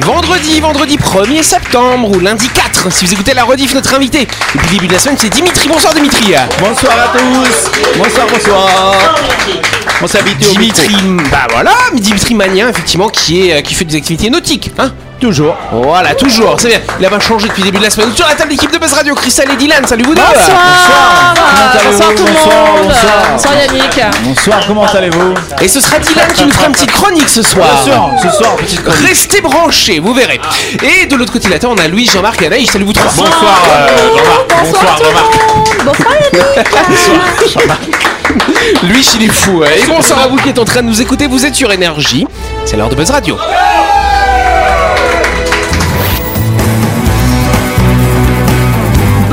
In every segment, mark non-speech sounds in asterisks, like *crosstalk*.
Vendredi, vendredi 1er septembre ou lundi 4, si vous écoutez la rediff, notre invité depuis le début de la semaine, c'est Dimitri. Bonsoir Dimitri. Bonsoir à tous. Bonsoir, bonsoir. On s'habitue au Dimitri, micro. bah voilà, Dimitri Magnin, effectivement, qui, est, euh, qui fait des activités nautiques, hein Toujours. Voilà, toujours, c'est bien. Il a pas changé depuis le début de la semaine. Sur la table d'équipe de Buzz Radio, Christelle et Dylan, salut vous deux Bonsoir Bonsoir allez-vous tout le Bonsoir, monde bonsoir. Bonsoir Yannick Bonsoir, comment allez-vous Et ce sera Dylan qui nous fera une petite chronique ce soir. Bien sûr, ce soir, petite chronique. Restez branchés, vous verrez. Et de l'autre côté de la table, on a Louis, Jean-Marc et Anaïs. Salut vous trois. Bonsoir, euh, Jean-Marc. Bonsoir, Jean-Marc. Bonsoir Yannick Lui, il est fou. hein. Et bonsoir à vous qui êtes en train de nous écouter. Vous êtes sur Énergie. C'est l'heure de Buzz Radio.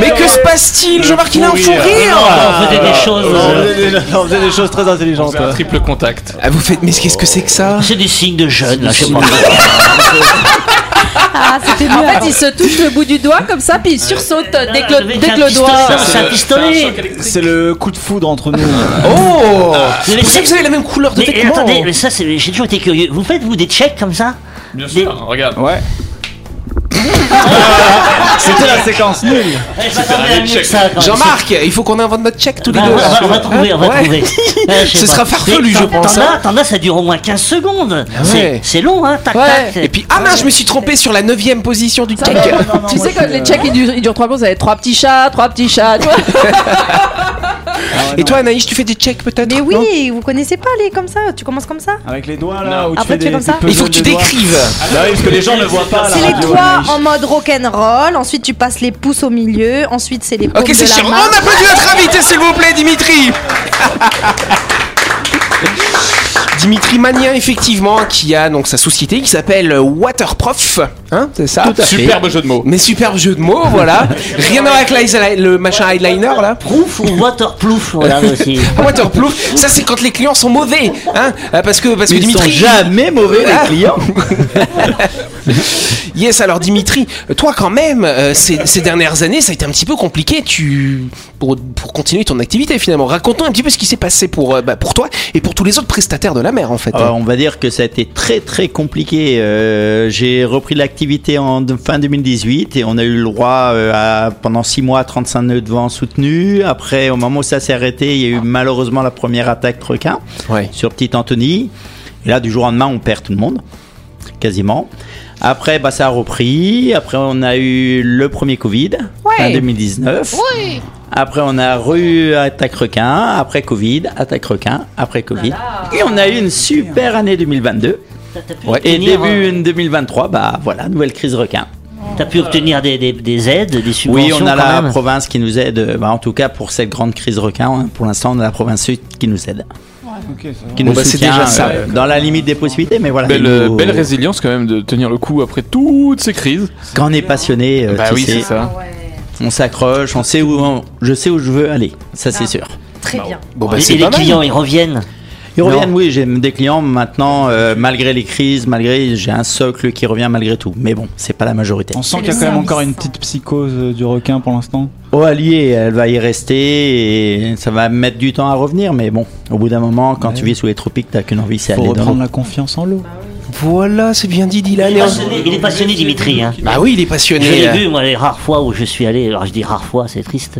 Mais que se passe-t-il Jean-Marc, il a un fou rire. On faisait des choses. On faisait des- on faisait des choses très intelligentes. un triple contact. Ah, vous faites. Mais qu'est-ce que c'est que ça? C'est des signes de jeunes, là, je. *laughs* Ah, c'était. En fait, il se touche le bout du doigt comme ça, puis il sursaute dès que le, dès que le doigt. C'est un pistolet. C'est le coup de foudre entre nous. Oh Mais C'est pour ça que vous avez la même couleur de Mais vêtements. attendez, mais ça, c'est- j'ai toujours été curieux. Vous faites, vous, des checks comme ça? Bien Des- sûr, regarde. Ouais. *laughs* C'était la séquence nulle. Eh. Jean-Marc, il faut qu'on invente notre check tous les Bah, deux. on, va, trouver, on va Ouais. trouver. *laughs* Sais Ce pas. sera farfelu, je pense, T'en hein. as, t'en as, ça dure au moins 15 secondes. Ah ouais. C'est- C'est long, hein, tac, Ouais. tac. Et puis, ah mince, je me suis trompé sur la 9ème position du check. Tu sais, quand les checks ils durent, ils durent 3 secondes, ça va être 3 petits chats, 3 petits chats. tu vois. *laughs* Et toi, Anaïs, tu fais des checks peut-être Mais non oui, vous connaissez pas les comme ça Tu commences comme ça Avec les doigts là, où tu Après, fais tu fais des comme ça Il faut que tu décrives. Oui, parce que les gens ne voient pas. C'est les doigts en mode rock'n'roll, ensuite tu passes les pouces au milieu, ensuite c'est les paumes Ok, c'est sûr. On applaudit notre invité, s'il vous plaît, Dimitri. *laughs* Dimitri Magnin, effectivement, qui a donc sa société qui s'appelle Waterprof, hein, c'est ça Superbe jeu de mots. Mais superbe jeu de mots, voilà. *laughs* Rien à voir avec le machin eyeliner là. Proof ou waterproof, regarde aussi. *laughs* Waterproof, ça c'est quand les clients sont mauvais, hein, euh, parce que parce que Ils sont Dimitri. jamais mauvais Ah. les clients. *laughs* Yes, alors Dimitri, toi quand même, euh, ces, ces dernières années, ça a été un petit peu compliqué tu, pour, pour continuer ton activité finalement. Raconte-nous un petit peu ce qui s'est passé pour, euh, bah, pour toi et pour tous les autres prestataires de la mer en fait. Euh, on va dire que ça a été très très compliqué. Euh, J'ai repris l'activité en fin 2018 et on a eu le droit euh, à, pendant six mois à 35 nœuds de vent soutenus. Après, au moment où ça s'est arrêté, il y a eu malheureusement la première attaque requin Ouais. sur Petite Anthony. Et là, du jour au lendemain, on perd tout le monde, quasiment. Après, bah, ça a repris. Après, on a eu le premier Covid, fin 2019. Après, on a re attaque requin. Après Covid, attaque requin. Après Covid. Et on a eu une super année 2022. T'as t'as pu Et obtenir, début euh, 2023, bah voilà, nouvelle crise requin. T'as pu obtenir des, des, des aides, des Oui, subventions on a la même. province qui nous aide. euh, bah, en tout cas, pour cette grande crise requin, hein, pour l'instant, on a la province sud qui nous aide. Qui Bon, nous bah, déjà ça. euh, dans la limite des possibilités, mais voilà. Belle, il euh, nous- belle résilience quand même de tenir le coup après toutes ces crises. Quand on est passionné, euh, bah tu oui, sais, c'est ça. on s'accroche, on sait où on- je sais où je veux aller, ça c'est sûr. Très bien. Bon bah Et c'est les clients, ils reviennent. Ils reviennent, oui, j'ai des clients maintenant, euh, malgré les crises, malgré, j'ai un socle qui revient malgré tout. Mais bon, c'est pas la majorité. On sent qu'il y a quand même encore une petite psychose euh, du requin pour l'instant. Oh, allié, elle va y rester et ça va mettre du temps à revenir, mais bon, au bout d'un moment, quand tu vis sous les tropiques, t'as qu'une envie, c'est aller dans reprendre la confiance en l'eau. Voilà, c'est bien dit Dylan. Il est passionné, il est passionné, Dimitri. Hein. Bah oui, il est Je passionné. l'ai euh. vu, moi, les rares fois où je suis allé. Alors, je dis rares fois, c'est triste.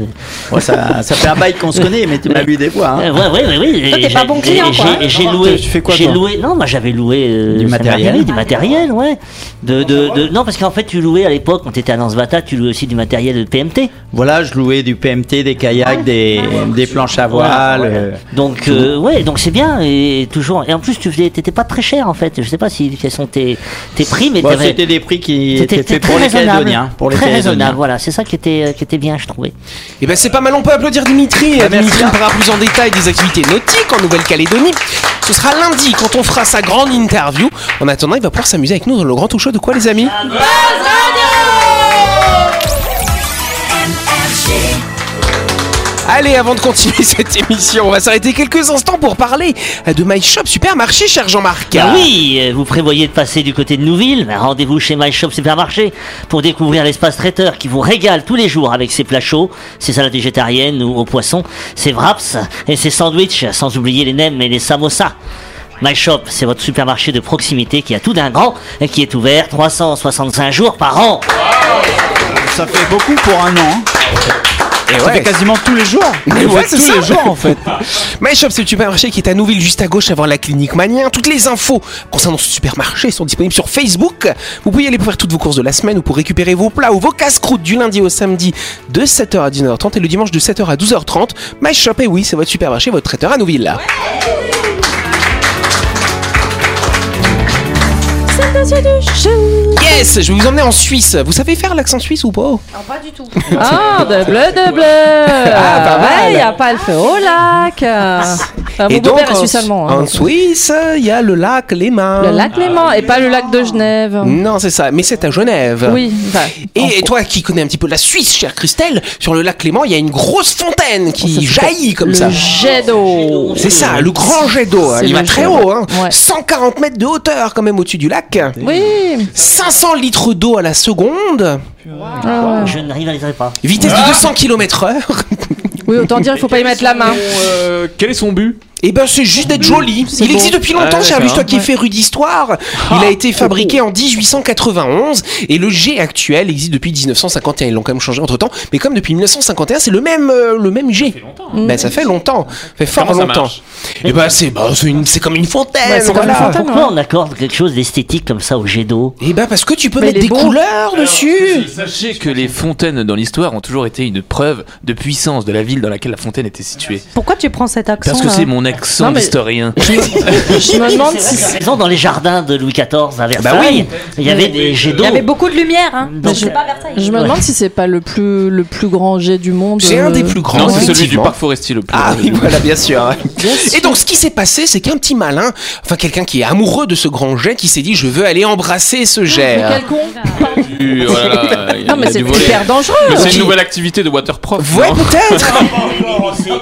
Ouais, ça, ça fait un bail qu'on se connaît, mais tu m'as vu des fois. hein. Euh, Ouais, ouais, ouais, ouais. Toi, t'es pas j'ai- bon client, quoi, j'ai- et J'ai hein. loué. Tu fais quoi, J'ai toi loué. Non, moi, j'avais loué. euh, Du matériel Du matériel, ouais. De, de, de- non, parce qu'en fait, tu louais à l'époque, quand tu étais à Lansvata, tu louais aussi du matériel de PMT. Voilà, je louais du PMT, des kayaks, des, des planches à voile. euh, Donc, euh, ouais, donc c'est bien. Et toujours. Et en plus, tu faisais, t'étais pas très cher, en fait. Je sais pas si quels sont tes, tes prix, mais bon, C'était des prix qui étaient faits pour très les. Calédoniens. Pour les très raisonnable, voilà. C'est ça qui était, qui était bien, je trouvais. Et ben c'est pas mal, on peut applaudir Dimitri. Merci. Dimitri nous parlera plus en détail des activités nautiques en Nouvelle-Calédonie. Ce sera lundi quand on fera sa grande interview. En attendant, il va pouvoir s'amuser avec nous dans le grand tout show de quoi les amis? Allez, avant de continuer *laughs* cette émission, on va s'arrêter quelques instants pour parler euh, de My Shop Supermarché, cher Jean-Marc. Ah oui, euh, vous prévoyez de passer du côté de Nouville Ben, Rendez-vous chez My Shop Supermarché pour découvrir l'espace traiteur qui vous régale tous les jours avec ses plats chauds, ses salades végétariennes ou au poisson, ses wraps et ses sandwichs, sans oublier les nems et les samosas. My Shop, c'est votre supermarché de proximité qui a tout d'un grand et qui est ouvert 365 jours par an. Ça fait beaucoup pour un an. Et Ça ouais. fait quasiment tous les jours. *laughs* Mais ouais, tous ça. les jours en fait. *laughs* My Shop, c'est le supermarché qui est à Nouville, juste à gauche avant la clinique Manien. Toutes les infos concernant ce supermarché sont disponibles sur Facebook. Vous pouvez y aller pour faire toutes vos courses de la semaine ou pour récupérer vos plats ou vos casse-croûtes du lundi au samedi de 7h à 19h30 et le dimanche de 7h à 12h30. My Shop, et oui, c'est votre supermarché, votre traiteur à Nouville. Yes, je vais vous emmener en Suisse. Vous savez faire l'accent suisse ou pas? Pas du tout. Ah, de bleu, de bleu. Ah, pas mal. Il n'y a pas le feu au lac. Ah, mon beau-père est suisse allemand. hein, en donc. Suisse, il y a le lac Léman. Le lac Léman et pas le lac de Genève. Non, c'est ça, mais c'est à Genève. Oui, Et toi qui connais un petit peu la Suisse, chère Christelle, sur le lac Clément, il y a une grosse fontaine qui jaillit comme le ça. jet d'eau. C'est ça, le grand jet d'eau. hein. Il va le très haut, hein. Ouais. 140 mètres de hauteur quand même au-dessus du lac. Oui. 500 litres d'eau à la seconde. Ah ouais. Je ne rivaliserai pas. Vitesse de 200 km heure. Oui, autant dire, il faut pas y mettre la main. Euh, quel est son but? Et ben c'est juste d'être joli. C'est Il existe depuis longtemps, Ah, cher Luce, toi qui es féru d'histoire. Il a *laughs* été fabriqué en 1891 et le G actuel existe depuis 1951. Ils l'ont quand même changé entre temps, mais comme depuis 1951, c'est le même euh, le même G. Ben ça fait longtemps, ça fait fort Comment ça longtemps. Et ben c'est bah, c'est c'est comme une fontaine. Ouais, c'est comme une voilà. fontaine. Pourquoi on accorde quelque chose d'esthétique comme ça au jet d'eau? Et ben parce que tu peux Mais mettre des couleurs dessus. Sachez que les fontaines dans l'histoire ont toujours été une preuve de puissance de la ville dans laquelle la fontaine était située. Pourquoi tu prends cet accent Parce que c'est mon accent Non, mais- d'historien. Je me *laughs* demande si. Exemple, dans les jardins de Louis XIV à Versailles, Bah oui. il y avait des jets Il d'eau. y avait beaucoup de lumière, hein. Donc, c'est pas Versailles. Je me Ouais. demande si c'est pas le plus, le plus grand jet du monde. C'est un euh, des plus grands. Non, c'est celui du effectivement. parc forestier le plus Ah grand. oui, voilà, *laughs* bien sûr. Et donc, ce qui s'est passé, c'est qu'un petit malin, enfin quelqu'un qui est amoureux de ce grand jet, qui s'est dit, je veux aller embrasser ce jet. Mais quel con Du- voilà, il y a Non, mais c'est volet. hyper dangereux. Mais c'est une nouvelle activité de waterproof. Ouais, non peut-être. *laughs*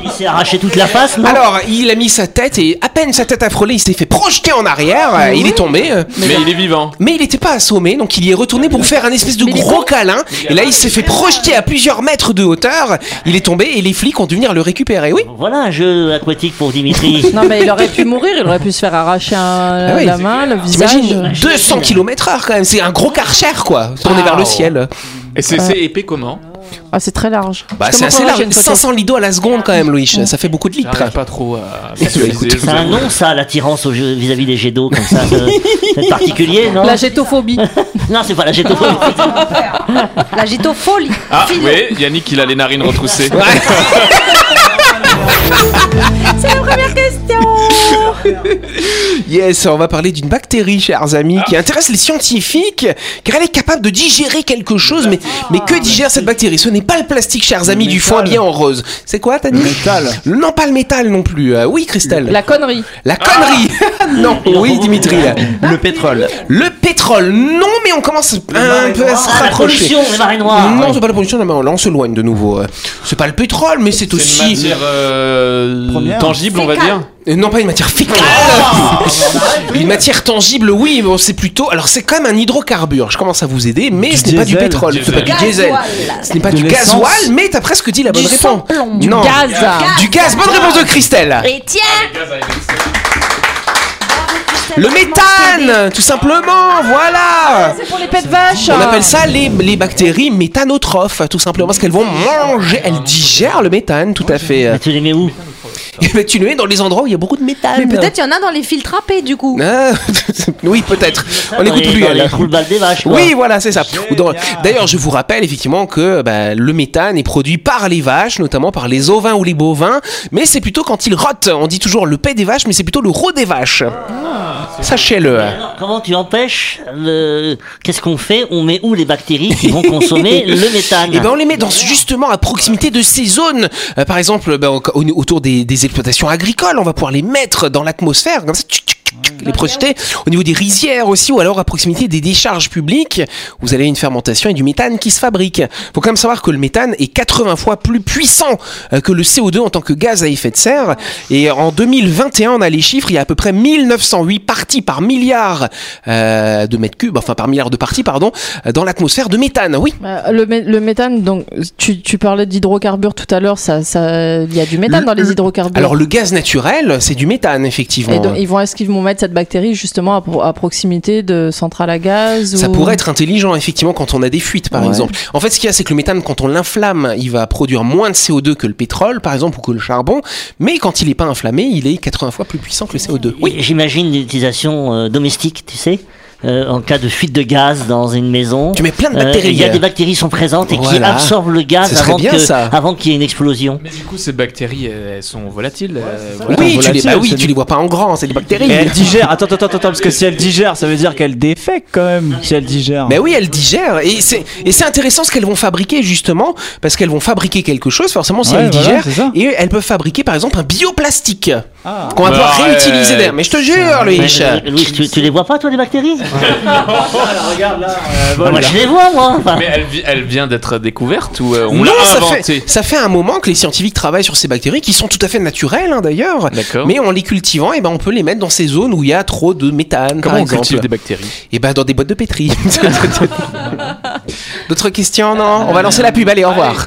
Il s'est- arraché toute la face, non? Alors, il a mis sa tête et à peine sa tête a frôlé, il s'est fait projeter en arrière. euh, Il est tombé. euh, Mais il est vivant. Mais il n'était pas assommé, donc il y est retourné pour faire un espèce de gros câlin. Et là, il s'est fait projeter à plusieurs mètres de hauteur. Il est tombé et les flics ont dû venir le récupérer. Oui. Voilà un jeu aquatique pour Dimitri. *laughs* Non, mais il aurait pu mourir, il aurait pu se faire arracher un- Ah oui. la main, le visage. T'imagines 200 km heure quand même. C'est un gros karcher quoi. Tourné vers le ciel. Et c'est c'est épais comment? Ah, c'est très large. Bah, c'est assez large. une photo. 500 litres d'eau à la seconde quand même, Louis. Ça fait beaucoup de litres. Pas trop à C'est un nom, ça, l'attirance vis-à-vis des jets d'eau, comme ça. C'est *laughs* c'est particulier, non La gétophobie. *laughs* Non, c'est pas la gétophobie. *laughs* La gitofolie. Ah oui, Yannick il a les narines retroussées. Yes, on va parler d'une bactérie, chers amis, qui intéresse les scientifiques, car elle est capable de digérer quelque chose, mais, mais que digère cette bactérie? Ce n'est pas le plastique, chers amis, du foin bien en rose. C'est quoi, t'as dit Métal. Non, pas le métal non plus. Euh, oui, Christelle. La connerie. La connerie *laughs* Non, oui, Dimitri. là. Le pétrole. Le pétrole, non, mais on commence un peu à se Ah, la rapprocher. pollution, les marées noires. Non, c'est pas la pollution, mais là on s'éloigne de nouveau. Euh, C'est pas le pétrole, mais c'est C'est une aussi. matière euh, tangible, on va dire. Euh, Non, pas une matière fécale. *laughs* une matière tangible, oui, mais c'est plutôt. Alors, c'est quand même un hydrocarbure. Je commence à vous aider, mais Du ce n'est pas du pétrole, ce n'est pas du diesel, ce n'est pas du gasoil, mais t'as presque dit la bonne Du réponse. Du Non. gaz. Du gaz. Bonne réponse de Christelle. Et tiens Le méthane, tout simplement. Voilà. C'est pour les pets de vache. On appelle ça les, les bactéries méthanotrophes, tout simplement, parce qu'elles vont manger, elles digèrent le méthane, tout à fait. Mais tu les mets où? *laughs* Et ben, tu le mets dans les endroits où il y a beaucoup de méthane. Mais peut-être il y en a dans les filtres râpés du coup. Ah, *laughs* oui, peut-être. On n'écoute plus. dans les roule-balles des vaches. quoi. Oui, voilà, c'est ça. D'ailleurs, je vous rappelle effectivement que bah, le méthane est produit par les vaches, notamment par les ovins ou les bovins, mais c'est plutôt quand ils rotent. On dit toujours le paix des vaches, mais c'est plutôt le roux des vaches. Sachez-le. Alors, comment tu empêches le... Qu'est-ce qu'on fait? On met où les bactéries qui vont *laughs* consommer le méthane? Et ben on les met dans, justement à proximité de ces zones. Euh, par exemple, ben, au- au- autour des, des exploitations agricoles, on va pouvoir les mettre dans l'atmosphère. Comme ça, les projeter au niveau des rizières aussi, ou alors à proximité des décharges publiques. Vous avez une fermentation et du méthane qui se fabrique. Faut quand même savoir que le méthane est 80 fois plus puissant euh, que le CO2 en tant que gaz à effet de serre. Et en 2021, on a les chiffres, il y a à peu près 1908 parties par milliard euh, de mètres cubes, enfin par milliard de parties, pardon, dans l'atmosphère de méthane. Oui. Euh, Le, mé- le méthane, donc tu, tu parlais d'hydrocarbures tout à l'heure, ça, ça, il y a du méthane Le- dans les le- hydrocarbures. Alors le gaz naturel, c'est du méthane, effectivement. Et donc, ils vont, est-ce qu'ils vont mettre cette bactérie justement à, pro- à proximité de centrales à gaz Ça ou- pourrait être intelligent, effectivement, quand on a des fuites, par Ouais. exemple. En fait, ce qu'il y a, c'est que le méthane, quand on l'inflamme, il va produire moins de CO2 que le pétrole, par exemple, ou que le charbon. Mais quand il n'est pas inflammé, il est 80 fois plus puissant que le CO2. Oui. J'imagine l'utilisation euh, domestique, tu sais euh, en cas de fuite de gaz dans une maison. Tu mets plein de Euh, bactéries. Il y a des bactéries qui sont présentes et qui absorbent le gaz avant bien, que- ça. avant qu'il y ait une explosion. Mais du coup, ces bactéries, elles sont volatiles. euh, Oui, volatiles. tu les, bah oui, tu les vois pas en grand, c'est des bactéries. Et elle digère. Attends, attends, attends, parce que si elle digère, ça veut dire qu'elle défecte quand même. Si elle digère. Mais oui, elles digèrent. Et c'est, et c'est intéressant ce qu'elles vont fabriquer, justement, parce qu'elles vont fabriquer quelque chose, forcément, si Ouais, elles voilà, digèrent. et elles peuvent fabriquer, par exemple, un bioplastique. Ah. Qu'on va pouvoir Bah, réutiliser derrière. Mais je te jure, Louis. Euh, Louis, tu, tu les vois pas toi les bactéries? Regarde là. Moi je les vois moi. Enfin, Mais elle, vi- elle vient d'être découverte ou euh, on Non, l'a ça inventée? fait, ça fait un moment que les scientifiques travaillent sur ces bactéries qui sont tout à fait naturelles hein, d'ailleurs. D'accord. Mais en les cultivant, eh ben, on peut les mettre dans ces zones où il y a trop de méthane, Comment par on exemple. cultive des bactéries? Et ben dans des boîtes de pétri. *laughs* D'autres questions Non? On va lancer la pub. Allez, au revoir.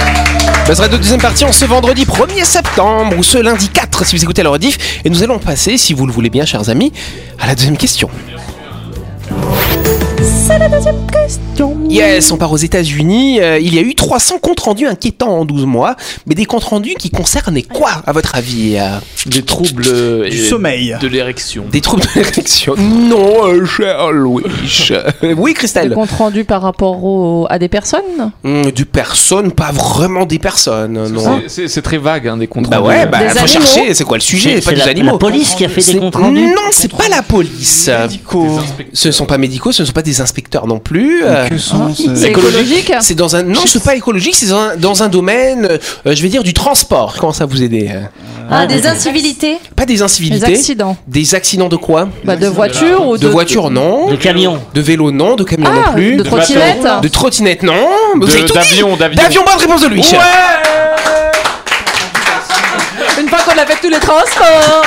Buzz Radio deuxième partie en ce vendredi 1er septembre ou ce lundi 4 si vous écoutez la rediff. Et nous allons passer, si vous le voulez bien, chers amis, à la deuxième question. C'est la deuxième question. Yes, on part aux États-Unis. Euh, il y a eu 300 comptes rendus inquiétants en 12 mois, mais des comptes rendus qui concernaient quoi, à votre avis euh, Des troubles euh, Du sommeil. de l'érection. Des troubles de l'érection *laughs* Non, euh, cher Louis. *laughs* Oui, Le Christelle. compte rendu par rapport au- à des personnes Hum, du personnes, pas vraiment des personnes, non. C'est- C'est c'est très vague, hein, des comptes Bah rendus. ouais, bah Des faut animaux chercher, c'est quoi le sujet, c'est pas c'est des la, animaux. la police qui a fait C'est- des comptes rendus. Non, c'est pas la police. Ce ne sont pas médicaux, ce ne sont pas des non plus. Euh, Que ces- C'est écologique C'est dans un non, c'est pas écologique, c'est dans un, dans un domaine, euh, je vais dire du transport. Comment ça vous aider euh? Ah, des incivilités Pas des incivilités. accidents Des accidents de quoi? Bah, De voitures ou De de, voiture non. De camions. De vélo non. De camion Ah, non plus. de trottinettes De trottinette non. Vous De- avez tout dit. D'avion, d'avion. D'avion, bonne réponse de lui. Fois qu'on a fait tous les transports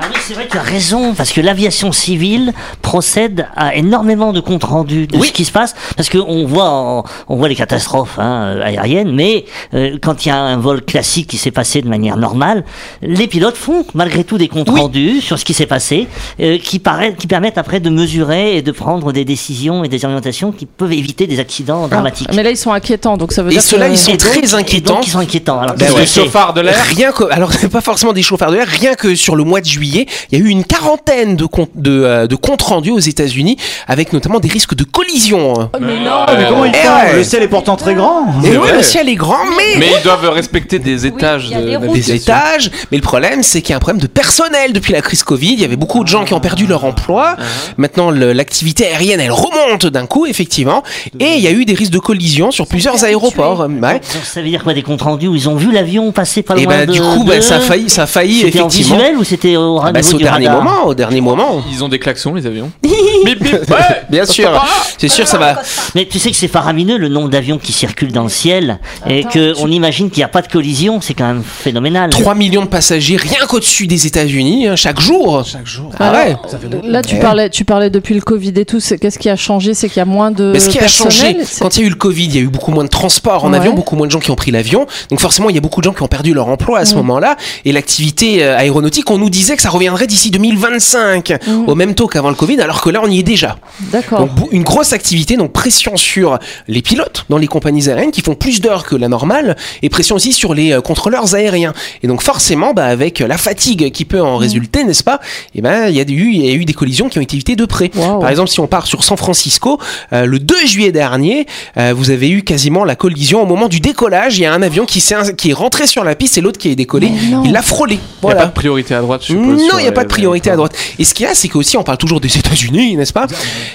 Ah oui, c'est vrai, tu as raison, parce que l'aviation civile procède à énormément de comptes rendus de Oui. ce qui se passe, parce qu'on voit, on voit les catastrophes hein, aériennes, mais euh, quand il y a un vol classique qui s'est passé de manière normale, les pilotes font malgré tout des comptes Oui. rendus sur ce qui s'est passé, euh, qui, paraît, qui permettent après de mesurer et de prendre des décisions et des orientations qui peuvent éviter des accidents dramatiques. Ah, Mais là, ils sont inquiétants, donc ça veut Et dire ceux-là, que... ils sont Et donc- très et donc, inquiétants. ils sont inquiétants. Alors, Ben ouais. que de l'air Rien que, alors c'est pas forcément des chauffards de l'air, rien que sur le mois de juillet, il y a eu une quarantaine de, comptes de, euh, de comptes rendus aux États-Unis, avec notamment des risques de collision. Mais non Ah, mais comment ils Eh font ouais. Le ciel est pourtant très grand. Et vrai. le ciel est grand, mais, Mais ils doivent respecter des étages il y a de des routes. des navigation. étages. Mais le problème, c'est qu'il y a un problème de personnel depuis la crise Covid. Il y avait beaucoup de gens qui ont perdu leur emploi. Maintenant, le- l'activité aérienne, elle remonte d'un coup, effectivement. Et il y a eu des risques de collision sur plusieurs aéroports. Ouais. Donc, ça veut dire quoi des comptes rendus où ils ont vu l'avion passer pas Et loin ben, de du coup, ben, ça a failli, ça a failli, C'était en effectivement. visuel ou c'était au, Ah, bah, au dernier radar moment, au dernier moment. Ils ont des klaxons, les avions. *laughs* bip, bip, ouais. *laughs* Bien sûr, c'est sûr, ça va. Mais tu sais que c'est faramineux le nombre d'avions qui circulent dans le ciel et que on imagine qu'il n'y a pas de collision, c'est quand même phénoménal. 3 millions de passagers rien qu'au-dessus des États-Unis, hein, chaque jour. Chaque jour. Ah ouais. Là, tu parlais, tu parlais depuis le Covid et tout. c'est- Qu'est-ce qui a changé? C'est qu'il y a moins de. Mais ce qui a changé, quand il y a eu le Covid, il y a eu beaucoup moins de transports en Ouais. avion, beaucoup moins de gens qui ont pris l'avion. Donc forcément, il y a beaucoup de gens qui ont perdu leur emploi à ce moment-là. Et l'activité euh, aéronautique, on nous disait que ça reviendrait d'ici 2025 au même taux qu'avant le Covid, alors que là on y est déjà. D'accord. Une grosse activité, donc pression sur les pilotes dans les compagnies aériennes qui font plus d'heures que la normale, et pression aussi sur les euh, contrôleurs aériens. Et donc forcément, bah, avec la fatigue qui peut en résulter, n'est-ce pas Et ben il y a eu il y a eu des collisions qui ont été évitées de près. Wow. Par exemple, si on part sur San Francisco, euh, le 2 juillet dernier, euh, vous avez eu quasiment la collision au moment du décollage. Il y a un avion qui, s'est- qui est rentré sur la piste et l'autre qui est décollé. Non. Il l'a frôlé. Il n'y a Voilà. pas de priorité à droite, je suppose. Non, il n'y a pas de priorité à droite. Et ce qu'il y a, c'est qu'aussi, on parle toujours des États-Unis, n'est-ce pas?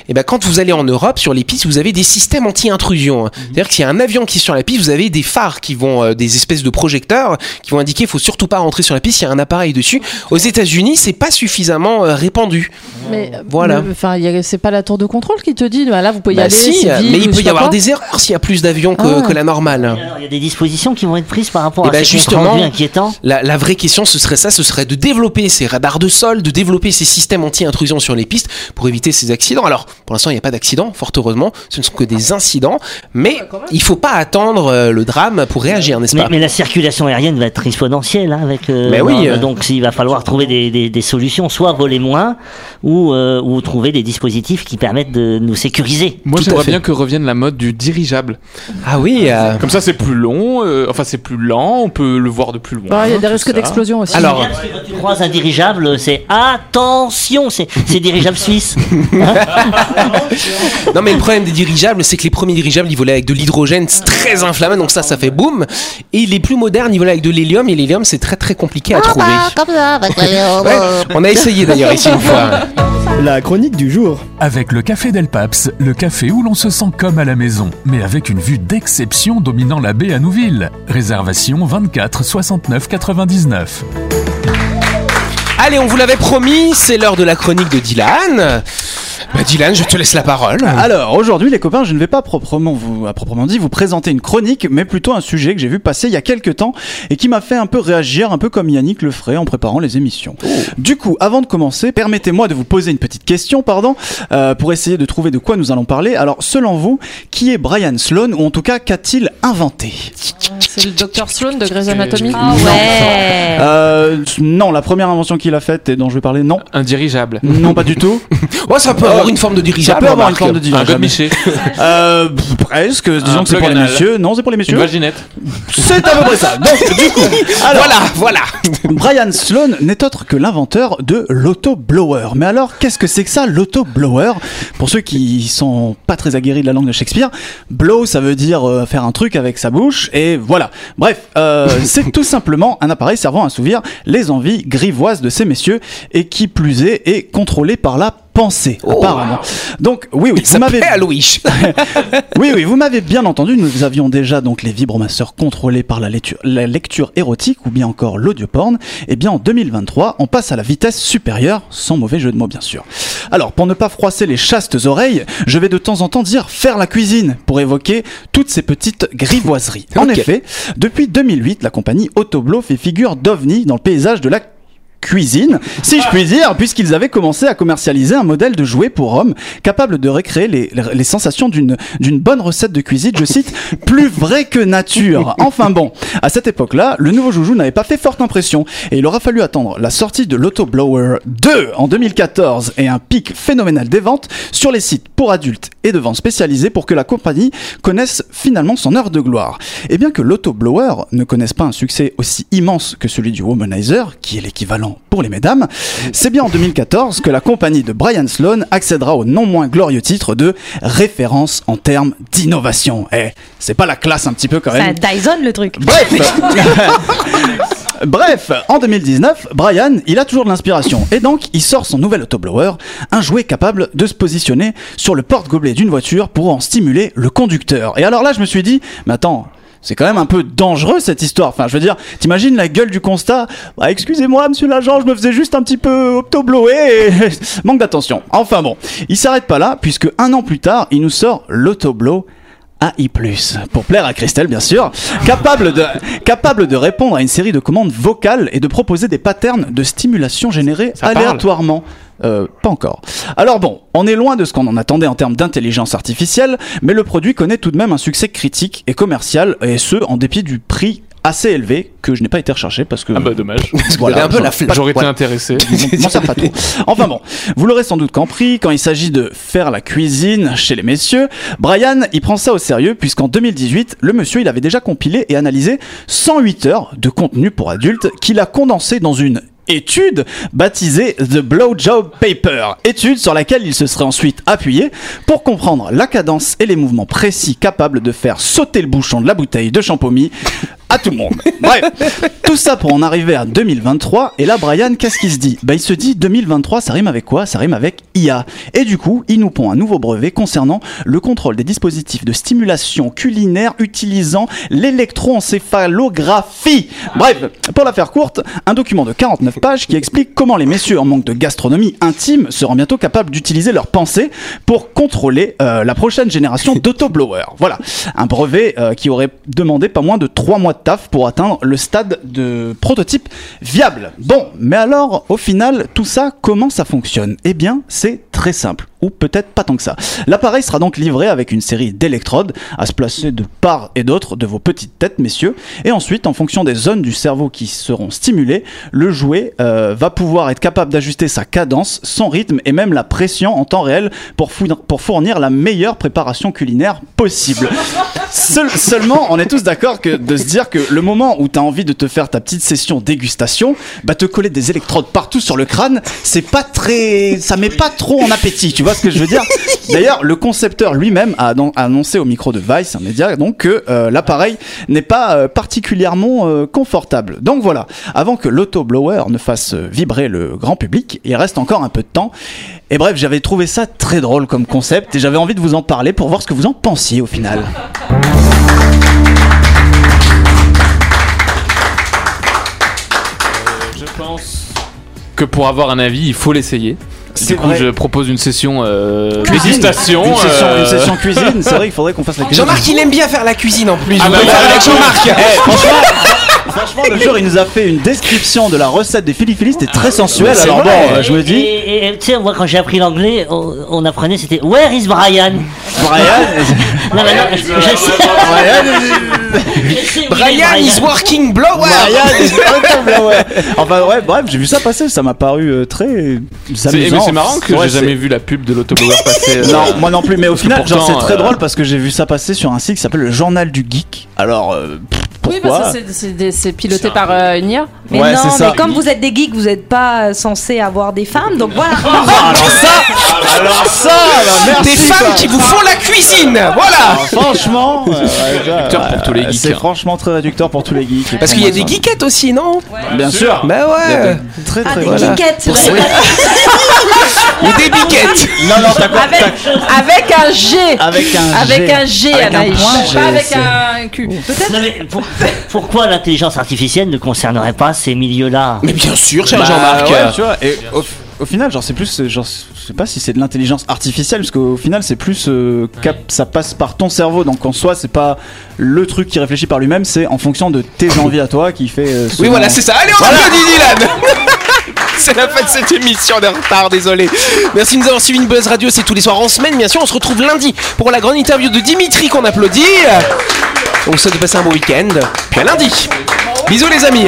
Et ben, quand vous allez en Europe, sur les pistes, vous avez des systèmes anti-intrusion. C'est-à-dire que s'il y a un avion qui est sur la piste, vous avez des phares qui vont, euh, des espèces de projecteurs qui vont indiquer, il faut surtout pas rentrer sur la piste. Il y a un appareil dessus. Aux États-Unis, c'est pas suffisamment euh, répandu. Mais euh, Voilà. Enfin, c'est pas la tour de contrôle qui te dit, bah, là, vous pouvez y Bah aller. si, vide mais il peut y avoir des erreurs s'il y a plus d'avions que, Ah. que la normale. Il y a des dispositions qui vont être prises par rapport Eh à ben, ces comptes justement, rendus inquiétants. La, la vraie question, ce serait ça, ce serait de développer ces radars de sol, de développer ces systèmes anti-intrusion sur les pistes pour éviter ces accidents. Alors, pour l'instant, il n'y a pas d'accident, fort heureusement, ce ne sont que des incidents, mais il faut pas attendre euh, le drame pour réagir, n'est-ce pas? mais la circulation aérienne va être exponentielle hein, avec. euh, Mais oui, euh. Donc il va falloir trouver des, des- des solutions, soit voler moins, ou, euh, ou trouver des dispositifs qui permettent de nous sécuriser. Moi, j'aimerais bien que revienne la mode du dirigeable. Ah oui, euh, Comme ça, c'est plus long, euh, enfin, c'est plus lent, on peut le voir de plus loin. Bah, Il y a des d'explosion aussi. alors, quand tu croises un dirigeable, c'est attention, c'est c'est dirigeable suisse. *laughs* non mais le problème des dirigeables, c'est que les premiers dirigeables, ils volaient avec de l'hydrogène, c'est très inflammable, donc ça, ça fait boum. Et les plus modernes, ils volaient avec de l'hélium, et l'hélium, c'est très très compliqué à trouver. Ouais, on a essayé d'ailleurs ici une fois. *laughs* La chronique du jour. Avec le Café Del Paps, le café où l'on se sent comme à la maison, mais avec une vue d'exception dominant la baie à Nouville. Réservation 24 69 99. Allez, on vous l'avait promis, c'est l'heure de la chronique de Dylan. Bah Dylan, je te laisse la parole. Alors aujourd'hui les copains, je ne vais pas proprement vous, à proprement dit vous présenter une chronique, mais plutôt un sujet que j'ai vu passer il y a quelques temps et qui m'a fait un peu réagir, un peu comme Yannick le ferait en préparant les émissions. Du coup, avant de commencer, permettez-moi de vous poser une petite question, pardon, euh, pour essayer de trouver de quoi nous allons parler. Alors selon vous, qui est Brian Sloan ou en tout cas qu'a-t-il inventé? C'est le docteur Sloan de Grey's Anatomy. Ah ouais. Non, la première invention qu'il a faite et dont je vais parler, non. Un dirigeable. Non, pas du tout. *laughs* Ouais, ça peut avoir une forme de Ça dirigeable. peut avoir une forme de Un dirigeable. godemiché. *laughs* Euh, presque. Disons Un que c'est pour les messieurs. Non, c'est pour les Une messieurs. vaginette. C'est à peu près ça. Donc, *laughs* du coup, alors, Voilà, voilà. Brian Sloan n'est autre que l'inventeur de l'autoblower. Mais alors, qu'est-ce que c'est que ça, l'autoblower? Pour ceux qui sont pas très aguerris de la langue de Shakespeare, blow, ça veut dire euh, faire un truc avec sa bouche, et voilà. Bref, euh, c'est tout simplement un appareil servant à assouvir les envies grivoises de ces messieurs, et qui plus est, est contrôlé par la pensée, apparemment. Donc, oui, oui, Ça vous m'avez... *laughs* Oui, oui, vous m'avez bien entendu. Nous avions déjà donc les vibromasseurs contrôlés par la lecture, la lecture érotique ou bien encore l'audioporn. Et bien en 2023, on passe à la vitesse supérieure, sans mauvais jeu de mots bien sûr. Alors, pour ne pas froisser les chastes oreilles, je vais de temps en temps dire faire la cuisine pour évoquer toutes ces petites grivoiseries. *laughs* En effet, depuis 2008, la compagnie Autoblo fait figure d'ovni dans le paysage de la cuisine, si je puis dire, puisqu'ils avaient commencé à commercialiser un modèle de jouet pour hommes capable de recréer les, les sensations d'une d'une bonne recette de cuisine, je cite, plus vrai que nature. Enfin bon, à cette époque-là, le nouveau joujou n'avait pas fait forte impression et il aura fallu attendre la sortie de l'Autoblower 2 en 2014 et un pic phénoménal des ventes sur les sites pour adultes et de ventes spécialisées pour que la compagnie connaisse finalement son heure de gloire. Et bien que l'autoblower ne connaisse pas un succès aussi immense que celui du Womanizer, qui est l'équivalent pour les mesdames, c'est bien en 2014 que la compagnie de Brian Sloan accédera au non moins glorieux titre de référence en termes d'innovation. Eh, c'est pas la classe un petit peu quand C'est un même Dyson le truc. Bref *laughs* Bref, en 2019, Brian, il a toujours de l'inspiration. Et donc, il sort son nouvel autoblower, un jouet capable de se positionner sur le porte-gobelet d'une voiture pour en stimuler le conducteur. Et alors là, je me suis dit, mais attends, c'est quand même un peu dangereux cette histoire. Enfin, je veux dire, t'imagines la gueule du constat bah, Excusez-moi, monsieur l'agent, je me faisais juste un petit peu et *laughs* manque d'attention. Enfin bon, il s'arrête pas là, puisque un an plus tard, il nous sort l'autoblow AI+, pour plaire à Christelle bien sûr, capable de, *laughs* capable de répondre à une série de commandes vocales et de proposer des patterns de stimulation générés Ça parle aléatoirement. Euh, pas encore. Alors bon, on est loin de ce qu'on en attendait en termes d'intelligence artificielle, mais le produit connaît tout de même un succès critique et commercial, et ce, en dépit du prix assez élevé que je n'ai pas été recherché parce que Ah bah dommage. *laughs* Un peu la. J'aurais été intéressé. *laughs* M'en pas trop. Enfin bon, vous l'aurez sans doute compris, quand il s'agit de faire la cuisine chez les messieurs, Brian, il prend ça au sérieux puisqu'en 2018, le monsieur, il avait déjà compilé et analysé 108 heures de contenu pour adultes qu'il a condensé dans une étude baptisée The Blowjob Paper, étude sur laquelle il se serait ensuite appuyé pour comprendre la cadence et les mouvements précis capables de faire sauter le bouchon de la bouteille de champomis à tout le monde. *laughs* Bref, tout ça pour en arriver à 2023. Et là, Brian, qu'est-ce qu'il se dit? Bah, il se dit 2023, ça rime avec quoi? Ça rime avec IA. Et du coup, il nous pond un nouveau brevet concernant le contrôle des dispositifs de stimulation culinaire utilisant l'électroencéphalographie. Bref, pour la faire courte, un document de 49 pages qui explique comment les messieurs en manque de gastronomie intime seront bientôt capables d'utiliser leurs pensées pour contrôler euh, la prochaine génération *laughs* d'autoblowers. Voilà, un brevet euh, qui aurait demandé pas moins de 3 mois de taf pour atteindre le stade de prototype viable. Bon, mais alors, au final, tout ça, comment ça fonctionne? Eh bien, c'est très simple. Ou peut-être pas tant que ça. L'appareil sera donc livré avec une série d'électrodes à se placer de part et d'autre de vos petites têtes, messieurs. Et ensuite, en fonction des zones du cerveau qui seront stimulées, le jouet euh, va pouvoir être capable d'ajuster sa cadence, son rythme et même la pression en temps réel pour, fournir- la meilleure préparation culinaire possible. Seul- seulement, on est tous d'accord que de se dire que le moment où tu as envie de te faire ta petite session dégustation, bah te coller des électrodes partout sur le crâne, c'est pas très, ça met pas trop en appétit. Tu vois ce que je veux dire? D'ailleurs, le concepteur lui-même a annon- a annoncé au micro de Vice, un média, donc que euh, l'appareil n'est pas euh, particulièrement confortable. Donc voilà, avant que l'autoblower ne fasse euh, vibrer le grand public, il reste encore un peu de temps. Et bref, j'avais trouvé ça très drôle comme concept et j'avais envie de vous en parler pour voir ce que vous en pensiez au final. Je pense que pour avoir un avis, il faut l'essayer. C'est Du coup, vrai. je propose une session euh, Cuisine. dégustation. Une session, euh, une session cuisine, c'est vrai *laughs* qu'il faudrait qu'on fasse la cuisine. Jean-Marc, il aime bien faire la cuisine en plus. Ah bah faire avec Jean-Marc. Eh, franchement, franchement, le jour, il nous a fait une description de la recette des Philly c'était très sensuel. Alors bon, vrai. euh, je me Et- dis, et- et, tu sais, moi quand j'ai appris l'anglais, on, on apprenait c'était Where is Brian? Brian, *laughs* Non, mais non, je, je sais. Brian is working blower. Brian, is autoblower. Enfin ouais, bref, j'ai vu ça passer, ça m'a paru euh, très C'est amusant. mais c'est marrant que Ouais, j'ai jamais vu la pub de l'autoblower *laughs* passer. euh, Non, moi non plus, mais au final, genre, c'est très euh, drôle parce que j'ai vu ça passer sur un site qui s'appelle le Journal du Geek. Alors, euh, Oui, parce que c'est- c'est des- c'est piloté par euh, une IA. Mais Ouais, non, ça. mais comme vous êtes des geeks, vous n'êtes pas euh, censés avoir des femmes, donc voilà. Alors ça, alors ça, bah, merci. Des femmes quoi. qui vous font la cuisine. Voilà. Ah, franchement, euh, ouais, ouais, Réducteur pour tous les geeks, C'est hein. franchement très réducteur pour tous les geeks. Parce qu'il *laughs* y a des geekettes aussi, non? Bien sûr. Bah Il y a ouais. de très Ah, très des voilà. geekettes. Pour ça- Ou des biquettes. Non non, t'as quoi Avec, avec un G. Avec un Avec G. un G, Avec un point Pas avec un Q. Mais pour- pourquoi l'intelligence artificielle ne concernerait pas ces milieux-là? Mais bien sûr, cher Bah, Jean-Marc. Au, final, genre, c'est plus, genre, je sais pas si c'est de l'intelligence artificielle, parce qu'au final, c'est plus, euh, cap, ça passe par ton cerveau, donc en soi, c'est pas le truc qui réfléchit par lui-même, c'est en fonction de tes *laughs* envies à toi qui fait. euh, Oui, voilà, c'est ça. Allez, on applaudit Dylan *laughs* C'est la fin de cette émission de retard, désolé. Merci de nous avoir suivi une Buzz Radio, c'est tous les soirs en semaine, bien sûr. On se retrouve lundi pour la grande interview de Dimitri qu'on applaudit. On vous souhaite de passer un bon week-end. Puis à lundi. Bisous les amis.